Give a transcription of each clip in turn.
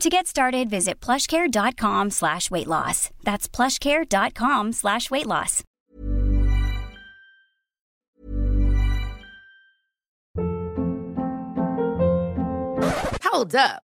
To get started, visit plushcare.com slash weight loss. That's plushcare.com slash weight loss. Hold up.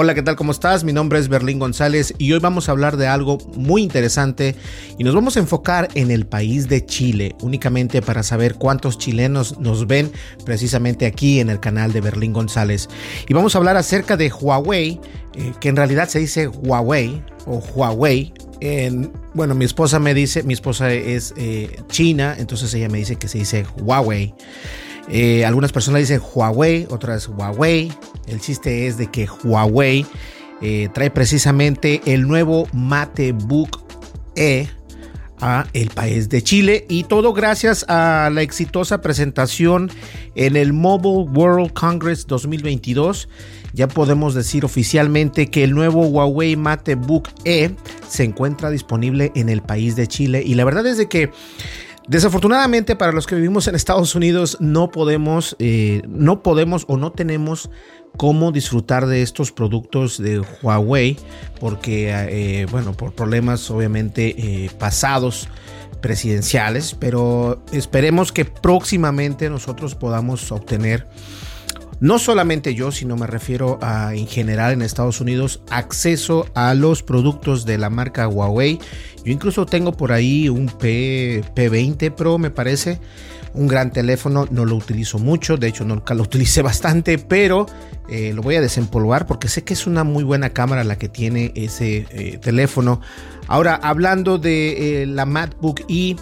Hola, ¿qué tal? ¿Cómo estás? Mi nombre es Berlín González y hoy vamos a hablar de algo muy interesante y nos vamos a enfocar en el país de Chile, únicamente para saber cuántos chilenos nos ven precisamente aquí en el canal de Berlín González. Y vamos a hablar acerca de Huawei, eh, que en realidad se dice Huawei o Huawei. En, bueno, mi esposa me dice, mi esposa es eh, china, entonces ella me dice que se dice Huawei. Eh, algunas personas dicen Huawei, otras Huawei. El chiste es de que Huawei eh, trae precisamente el nuevo MateBook E a el país de Chile y todo gracias a la exitosa presentación en el Mobile World Congress 2022. Ya podemos decir oficialmente que el nuevo Huawei MateBook E se encuentra disponible en el país de Chile y la verdad es de que Desafortunadamente para los que vivimos en Estados Unidos no podemos, eh, no podemos o no tenemos cómo disfrutar de estos productos de Huawei porque, eh, bueno, por problemas obviamente eh, pasados presidenciales, pero esperemos que próximamente nosotros podamos obtener no solamente yo, sino me refiero a en general en Estados Unidos, acceso a los productos de la marca Huawei. Yo incluso tengo por ahí un P, P20 Pro, me parece. Un gran teléfono, no lo utilizo mucho, de hecho nunca lo utilicé bastante, pero eh, lo voy a desempolvar porque sé que es una muy buena cámara la que tiene ese eh, teléfono. Ahora, hablando de eh, la MacBook E,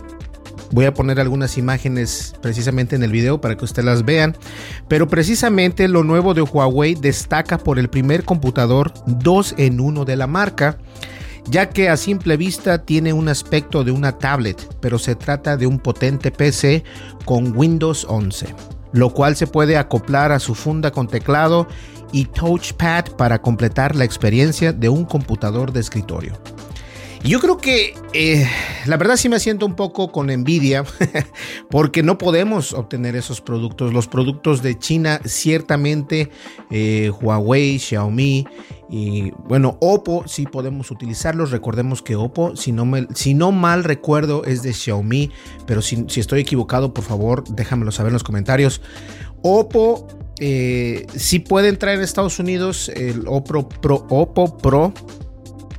Voy a poner algunas imágenes precisamente en el video para que ustedes las vean. Pero precisamente lo nuevo de Huawei destaca por el primer computador 2 en 1 de la marca ya que a simple vista tiene un aspecto de una tablet, pero se trata de un potente PC con Windows 11, lo cual se puede acoplar a su funda con teclado y touchpad para completar la experiencia de un computador de escritorio. Yo creo que eh, la verdad sí me siento un poco con envidia porque no podemos obtener esos productos. Los productos de China ciertamente eh, Huawei, Xiaomi y bueno, Oppo sí podemos utilizarlos. Recordemos que Oppo, si no, mal recuerdo, es de Xiaomi, pero si, si estoy equivocado, por favor, déjamelo saber en los comentarios. Oppo eh, sí puede entrar en Estados Unidos el Oppo Pro, Oppo Pro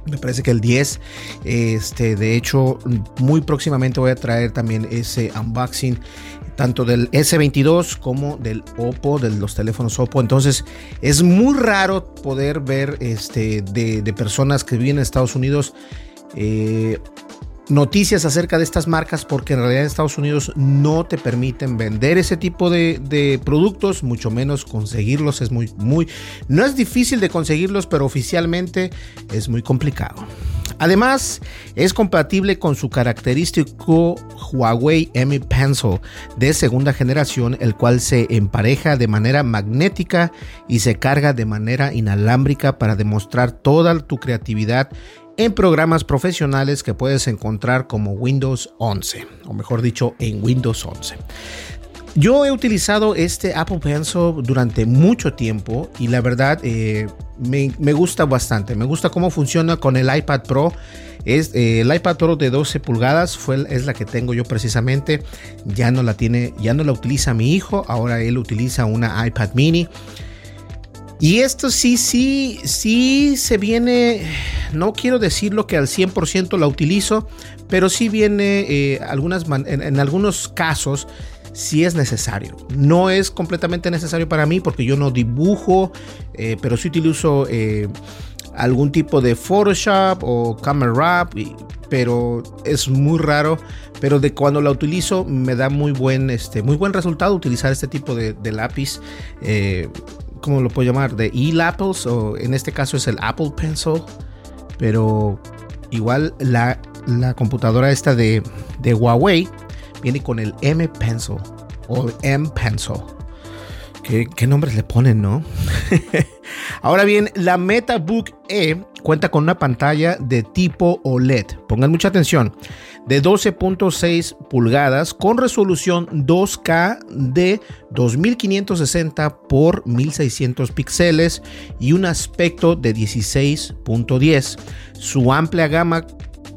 me parece que el 10. Este, de hecho, muy próximamente voy a traer también ese unboxing tanto del S22 como del Oppo, de los teléfonos Oppo. Entonces es muy raro poder ver este, de, personas que viven en Estados Unidos eh, noticias acerca de estas marcas porque en realidad en Estados Unidos no te permiten vender ese tipo de, productos, mucho menos conseguirlos es muy, muy, no es difícil de conseguirlos, pero oficialmente es muy complicado. Además, es compatible con su característico Huawei Mi Pencil de segunda generación, el cual se empareja de manera magnética y se carga de manera inalámbrica para demostrar toda tu creatividad en programas profesionales que puedes encontrar como Windows 11, o mejor dicho, en Windows 11. Yo he utilizado este Apple Pencil durante mucho tiempo y la verdad eh, me, gusta bastante. Me gusta cómo funciona con el iPad Pro. Es, eh, el iPad Pro de 12 pulgadas fue, es la que tengo yo precisamente. Ya no la tiene, ya no la utiliza mi hijo. Ahora él utiliza una iPad Mini. Y esto sí, sí, sí se viene, no quiero decirlo que al 100% la utilizo, pero sí viene eh, algunas, en, algunos casos sí es necesario. No es completamente necesario para mí porque yo no dibujo, eh, pero sí utilizo eh, algún tipo de Photoshop o Camera Wrap, pero es muy raro. Pero de cuando la utilizo me da muy buen, este, muy buen resultado utilizar este tipo de, de lápiz. ¿Cómo lo puedo llamar? De e-Apples o en este caso es el Apple Pencil. Pero igual la, la computadora esta de, de, Huawei viene con el M Pencil o M Pencil. ¿Qué, nombres le ponen, no? Ahora bien, la MetaBook E cuenta con una pantalla de tipo OLED. Pongan mucha atención. De 12.6 pulgadas con resolución 2K de 2560 por 1600 píxeles y un aspecto de 16.10. Su amplia gama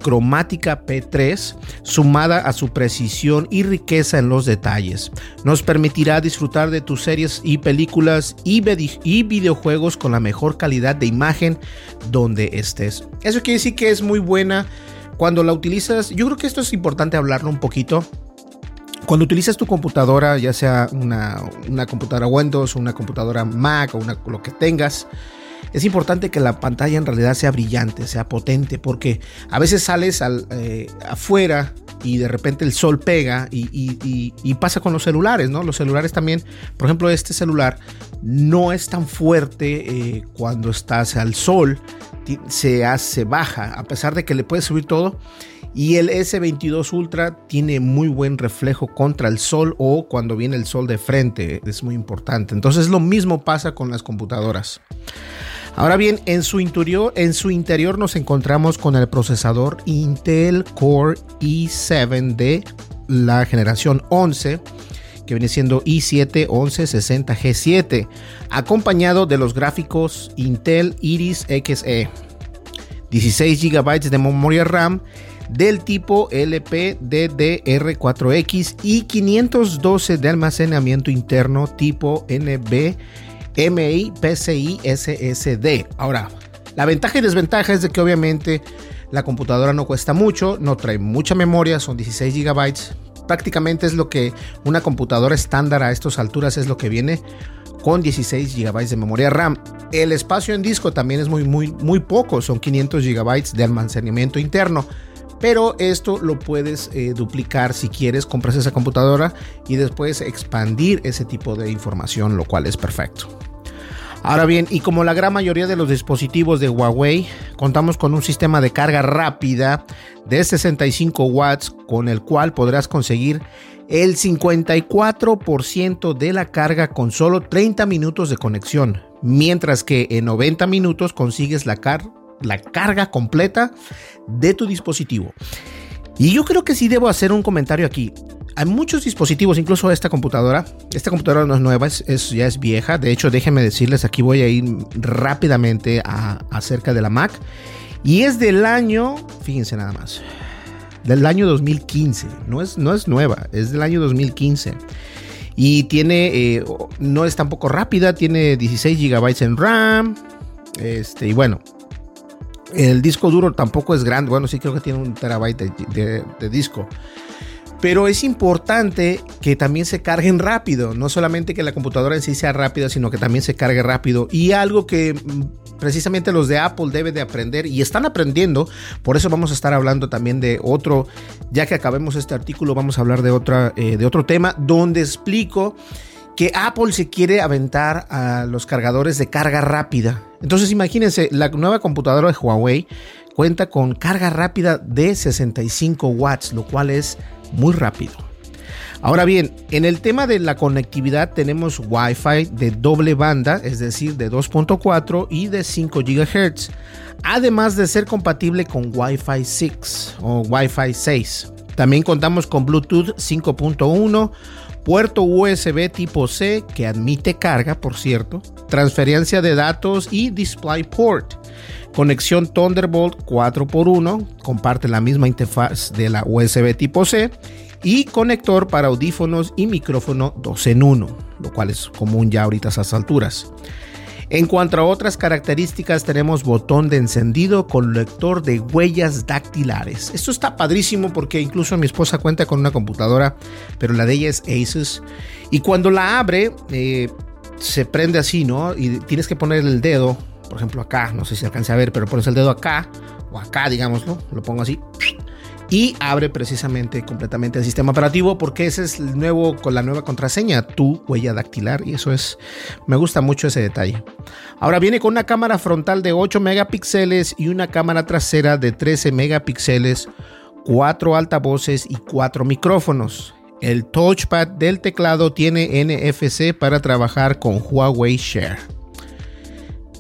cromática P3 sumada a su precisión y riqueza en los detalles. Nos permitirá disfrutar de tus series y películas y, videojuegos con la mejor calidad de imagen donde estés. Eso quiere decir que es muy buena cuando la utilizas. Yo creo que esto es importante hablarlo un poquito. Cuando utilizas tu computadora, ya sea una, una computadora Windows, una computadora Mac o una, lo que tengas, es importante que la pantalla en realidad sea brillante, sea potente, porque a veces sales al, eh, afuera y de repente el sol pega y, pasa con los celulares, ¿no? Los celulares también, por ejemplo, este celular no es tan fuerte eh, cuando estás al sol, se hace baja, a pesar de que le puedes subir todo. Y el S22 Ultra tiene muy buen reflejo contra el sol o cuando viene el sol de frente, es muy importante. Entonces lo mismo pasa con las computadoras. Ahora bien, en su interior, en su interior nos encontramos con el procesador Intel Core i7 de la generación 11 que viene siendo i7 1160G7, acompañado de los gráficos Intel Iris Xe, 16 GB de memoria RAM del tipo LPDDR4X y 512 de almacenamiento interno tipo NB MI, PCI, SSD. Ahora, la ventaja y desventaja es de que obviamente la computadora no cuesta mucho, no trae mucha memoria, son 16 GB. Prácticamente es lo que una computadora estándar a estas alturas es lo que viene con 16 GB de memoria RAM. El espacio en disco también es muy, muy, muy poco, son 500 GB de almacenamiento interno. Pero esto lo puedes eh, duplicar si quieres, compras esa computadora y después expandir ese tipo de información, lo cual es perfecto. Ahora bien, y como la gran mayoría de los dispositivos de Huawei, contamos con un sistema de carga rápida de 65 watts con el cual podrás conseguir el 54% de la carga con solo 30 minutos de conexión, mientras que en 90 minutos consigues la, la carga completa de tu dispositivo. Y yo creo que sí debo hacer un comentario aquí. Hay muchos dispositivos, incluso esta computadora. Esta computadora no es nueva, es, ya es vieja. De hecho, déjenme decirles, aquí voy a ir rápidamente acerca de la Mac. Y es del año, fíjense nada más, del año 2015. No es, no es nueva, es del año 2015. Y tiene, eh, no es tampoco rápida, tiene 16 GB en RAM. Este, y bueno, el disco duro tampoco es grande. Bueno, sí creo que tiene un terabyte de disco. Pero es importante que también se carguen rápido, no solamente que la computadora en sí sea rápida, sino que también se cargue rápido. Y algo que mm, precisamente los de Apple deben de aprender y están aprendiendo, por eso vamos a estar hablando también de otro, ya que acabemos este artículo, vamos a hablar de, otra, eh, de otro tema donde explico que Apple se quiere aventar a los cargadores de carga rápida. Entonces imagínense, la nueva computadora de Huawei cuenta con carga rápida de 65 watts, lo cual es muy rápido. Ahora bien, en el tema de la conectividad tenemos Wi-Fi de doble banda, es decir, de 2.4 y de 5 GHz, además de ser compatible con Wi-Fi 6 o Wi-Fi 6. También contamos con Bluetooth 5.1, puerto USB tipo C que admite carga, por cierto, transferencia de datos y DisplayPort. Conexión Thunderbolt 4x1, comparte la misma interfaz de la USB tipo C y conector para audífonos y micrófono 2 en 1, lo cual es común ya ahorita a esas alturas. En cuanto a otras características, tenemos botón de encendido con lector de huellas dactilares. Esto está padrísimo porque incluso mi esposa cuenta con una computadora, pero la de ella es Asus. Y cuando la abre, eh, se prende así, ¿no? Y tienes que poner el dedo por ejemplo acá, no sé si alcance a ver, pero pones el dedo acá o acá, digámoslo, lo pongo así y abre precisamente completamente el sistema operativo porque ese es el nuevo con la nueva contraseña, tu huella dactilar y eso es me gusta mucho ese detalle. Ahora viene con una cámara frontal de 8 megapíxeles y una cámara trasera de 13 megapíxeles, cuatro altavoces y cuatro micrófonos. El touchpad del teclado tiene NFC para trabajar con Huawei Share.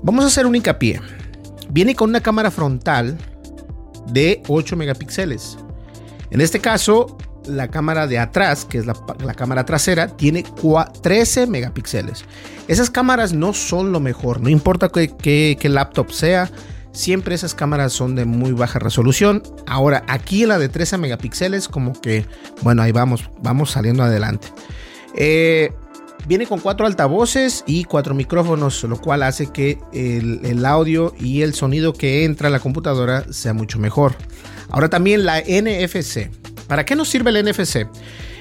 Vamos a hacer un hincapié. Viene con una cámara frontal de 8 megapíxeles. En este caso, la cámara de atrás, que es la, cámara trasera, tiene 13 megapíxeles. Esas cámaras no son lo mejor, no importa qué laptop sea, siempre esas cámaras son de muy baja resolución. Ahora, aquí la de 13 megapíxeles, como que, bueno, ahí vamos, vamos saliendo adelante. Eh, Viene con cuatro altavoces y cuatro micrófonos, lo cual hace que el, audio y el sonido que entra a la computadora sea mucho mejor. Ahora también la NFC. ¿Para qué nos sirve el NFC?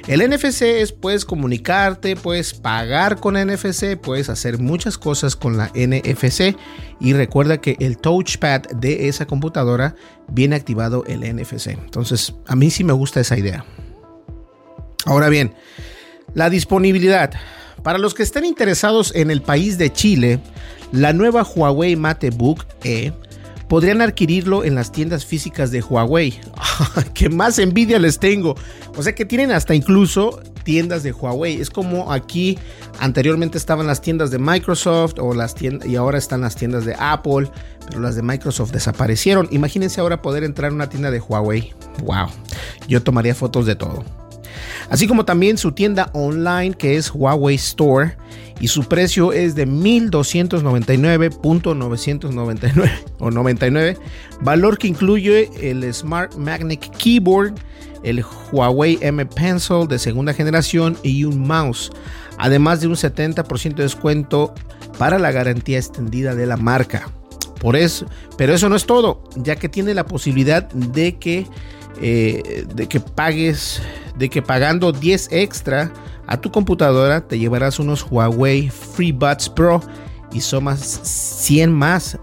El NFC es puedes comunicarte, puedes pagar con NFC, puedes hacer muchas cosas con la NFC y recuerda que el touchpad de esa computadora viene activado el NFC. Entonces, a mí sí me gusta esa idea. Ahora bien, la disponibilidad. Para los que estén interesados en el país de Chile, la nueva Huawei MateBook E podrían adquirirlo en las tiendas físicas de Huawei. ¡Qué más envidia les tengo! O sea que tienen hasta incluso tiendas de Huawei. Es como aquí anteriormente estaban las tiendas de Microsoft o las tiendas y ahora están las tiendas de Apple, pero las de Microsoft desaparecieron. Imagínense ahora poder entrar a una tienda de Huawei. ¡Wow! Yo tomaría fotos de todo así como también su tienda online que es Huawei Store y su precio es de 1299.999 o 99, valor que incluye el Smart Magnetic Keyboard, el Huawei M Pencil de segunda generación y un mouse, además de un 70% de descuento para la garantía extendida de la marca. Por eso, pero eso no es todo, ya que tiene la posibilidad de que eh, de que pagues, de que pagando 10 extra a tu computadora te llevarás unos Huawei FreeBuds Pro y sumas 100 más.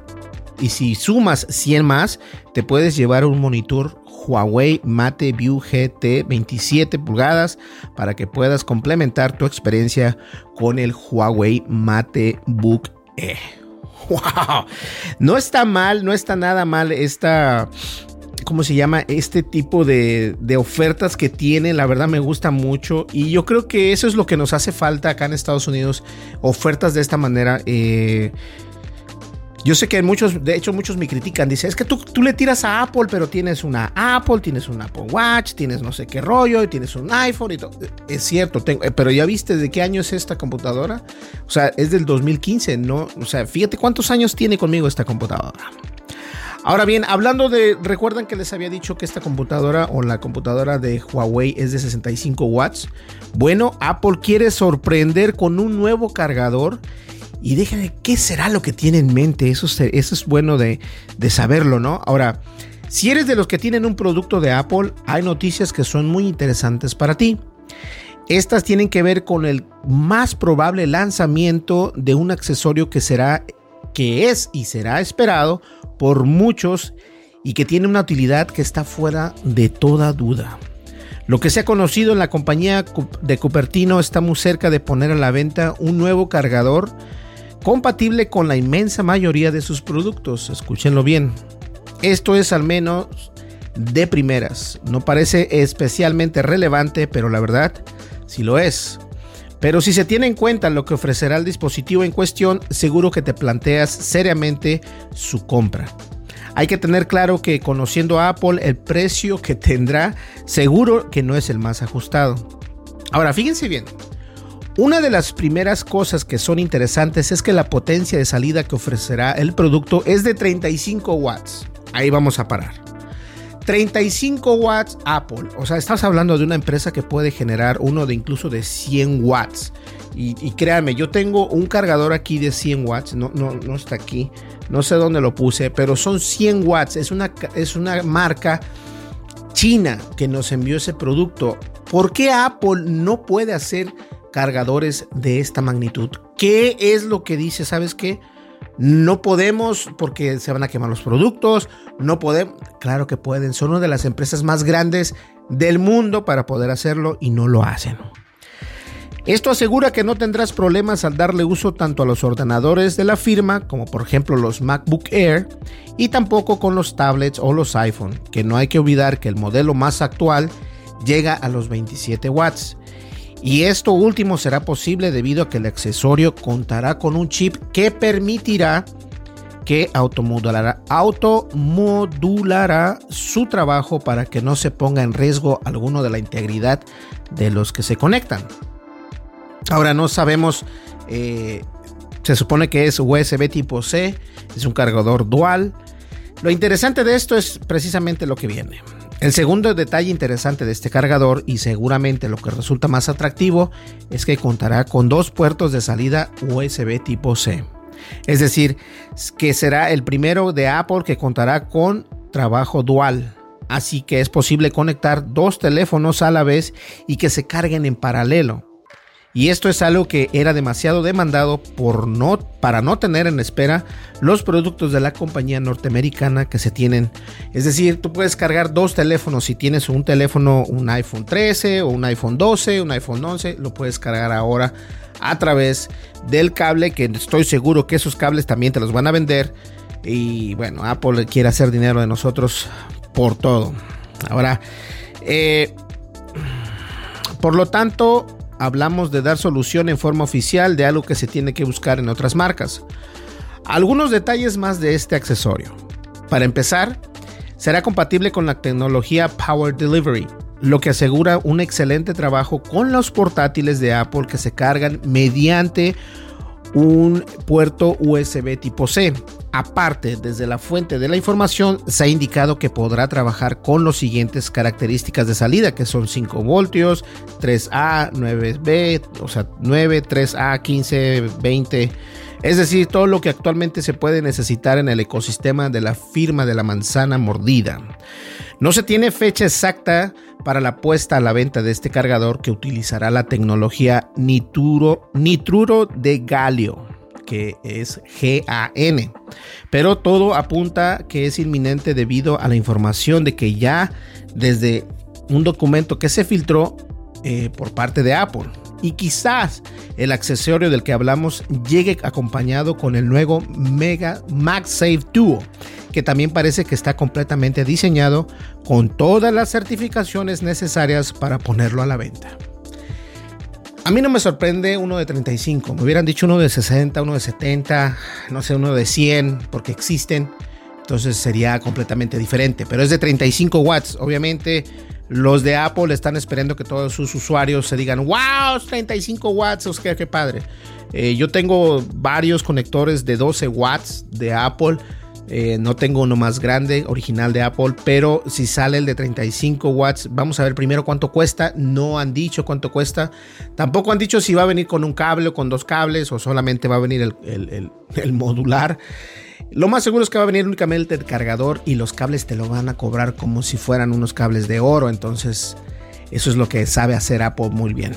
Y si sumas 100 más, te puedes llevar un monitor Huawei Mate View GT 27 pulgadas para que puedas complementar tu experiencia con el Huawei Mate Book E. ¡Wow! No está mal, no está nada mal esta ¿cómo se llama? Este tipo de, ofertas que tiene, la verdad me gusta mucho y yo creo que eso es lo que nos hace falta acá en Estados Unidos, ofertas de esta manera. Eh, yo sé que muchos, de hecho muchos me critican, dice, es que tú, tú, le tiras a Apple, pero tienes una Apple, tienes un Apple Watch, tienes no sé qué rollo, y tienes un iPhone y todo. Es cierto, tengo, eh, pero ya viste de qué año es esta computadora. O sea, es del 2015, ¿no? O sea, fíjate cuántos años tiene conmigo esta computadora. Ahora bien, hablando de, recuerdan que les había dicho que esta computadora o la computadora de Huawei es de 65 watts. Bueno, Apple quiere sorprender con un nuevo cargador. Y déjenme, ¿qué será lo que tiene en mente? Eso, es bueno de saberlo, ¿no? Ahora, si eres de los que tienen un producto de Apple, hay noticias que son muy interesantes para ti. Estas tienen que ver con el más probable lanzamiento de un accesorio que será que es y será esperado por muchos y que tiene una utilidad que está fuera de toda duda. Lo que se ha conocido en la compañía de Cupertino está muy cerca de poner a la venta un nuevo cargador compatible con la inmensa mayoría de sus productos. Escúchenlo bien. Esto es al menos de primeras. No parece especialmente relevante, pero la verdad sí lo es. Pero si se tiene en cuenta lo que ofrecerá el dispositivo en cuestión, seguro que te planteas seriamente su compra. Hay que tener claro que conociendo a Apple, el precio que tendrá seguro que no es el más ajustado. Ahora, fíjense bien. Una de las primeras cosas que son interesantes es que la potencia de salida que ofrecerá el producto es de 35 watts. Ahí vamos a parar. 35 watts Apple. O sea, estás hablando de una empresa que puede generar uno de incluso de 100 watts. Y, créanme, yo tengo un cargador aquí de 100 watts. No, no, no está aquí. No sé dónde lo puse, pero son 100 watts. Es una, es una marca china que nos envió ese producto. ¿Por qué Apple no puede hacer cargadores de esta magnitud? ¿Qué es lo que dice? ¿Sabes qué? No podemos porque se van a quemar los productos, no podemos, claro que pueden, son una de las empresas más grandes del mundo para poder hacerlo y no lo hacen. Esto asegura que no tendrás problemas al darle uso tanto a los ordenadores de la firma, como por ejemplo los MacBook Air, y tampoco con los tablets o los iPhone, que no hay que olvidar que el modelo más actual llega a los 27 watts. Y esto último será posible debido a que el accesorio contará con un chip que permitirá que automodulará, automodulará su trabajo para que no se ponga en riesgo alguno de la integridad de los que se conectan. Ahora no sabemos, eh, se supone que es USB tipo C, es un cargador dual. Lo interesante de esto es precisamente lo que viene. El segundo detalle interesante de este cargador y seguramente lo que resulta más atractivo es que contará con dos puertos de salida USB tipo C. Es decir, que será el primero de Apple que contará con trabajo dual. Así que es posible conectar dos teléfonos a la vez y que se carguen en paralelo. Y esto es algo que era demasiado demandado por no, para no tener en espera los productos de la compañía norteamericana que se tienen. Es decir, tú puedes cargar dos teléfonos. Si tienes un teléfono, un iPhone 13 o un iPhone 12, un iPhone 11, lo puedes cargar ahora a través del cable, que estoy seguro que esos cables también te los van a vender. Y bueno, Apple quiere hacer dinero de nosotros por todo. Ahora, eh, por lo tanto, hablamos de dar solución en forma oficial de algo que se tiene que buscar en otras marcas. Algunos detalles más de este accesorio. Para empezar, será compatible con la tecnología Power Delivery, lo que asegura un excelente trabajo con los portátiles de Apple que se cargan mediante un puerto USB tipo C. Aparte, desde la fuente de la información se ha indicado que podrá trabajar con las siguientes características de salida, que son 5 voltios, 3A, 9B, o sea, 9, 3A, 15, 20. Es decir, todo lo que actualmente se puede necesitar en el ecosistema de la firma de la manzana mordida. No se tiene fecha exacta para la puesta a la venta de este cargador que utilizará la tecnología nitruro, nitruro de galio. que es GAN. Pero todo apunta que es inminente debido a la información de que ya desde un documento que se filtró eh, por parte de Apple. Y quizás el accesorio del que hablamos llegue acompañado con el nuevo Mega MagSafe Duo, que también parece que está completamente diseñado con todas las certificaciones necesarias para ponerlo a la venta. A mí no me sorprende uno de 35, me hubieran dicho uno de 60, uno de 70, no sé, uno de 100, porque existen, entonces sería completamente diferente, pero es de 35 watts, obviamente los de Apple están esperando que todos sus usuarios se digan, wow, 35 watts, qué, qué padre. Eh, yo tengo varios conectores de 12 watts de Apple. Eh, no tengo uno más grande, original de Apple, pero si sale el de 35 watts, vamos a ver primero cuánto cuesta. No han dicho cuánto cuesta. Tampoco han dicho si va a venir con un cable o con dos cables o solamente va a venir el, el modular. Lo más seguro es que va a venir únicamente el cargador y los cables te lo van a cobrar como si fueran unos cables de oro. Entonces, eso es lo que sabe hacer Apple muy bien.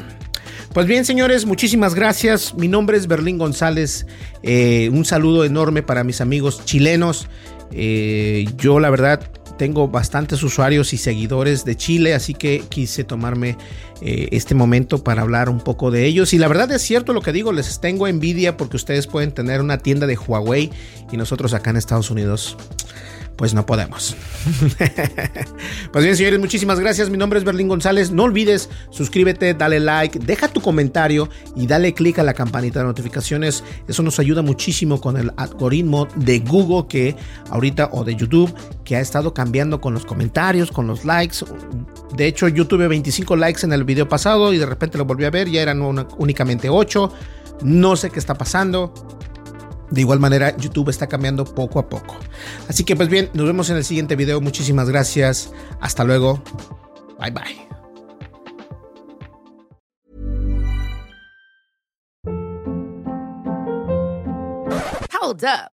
Pues bien, señores, muchísimas gracias. Mi nombre es Berlín González. Eh, un saludo enorme para mis amigos chilenos. Eh, yo, la verdad, tengo bastantes usuarios y seguidores de Chile, así que quise tomarme eh, este momento para hablar un poco de ellos. Y la verdad es cierto lo que digo, les tengo envidia porque ustedes pueden tener una tienda de Huawei y nosotros acá en Estados Unidos pues no podemos. pues bien, señores, muchísimas gracias. Mi nombre es Berlín González. No olvides, suscríbete, dale like, deja tu comentario y dale click a la campanita de notificaciones. Eso nos ayuda muchísimo con el algoritmo de Google que ahorita o de YouTube que ha estado cambiando con los comentarios, con los likes. De hecho, yo tuve 25 likes en el video pasado y de repente lo volví a ver, ya eran únicamente 8. No sé qué está pasando de igual manera, YouTube está cambiando poco a poco. Así que pues bien, nos vemos en el siguiente video. Muchísimas gracias. Hasta luego. Bye bye. Hold up.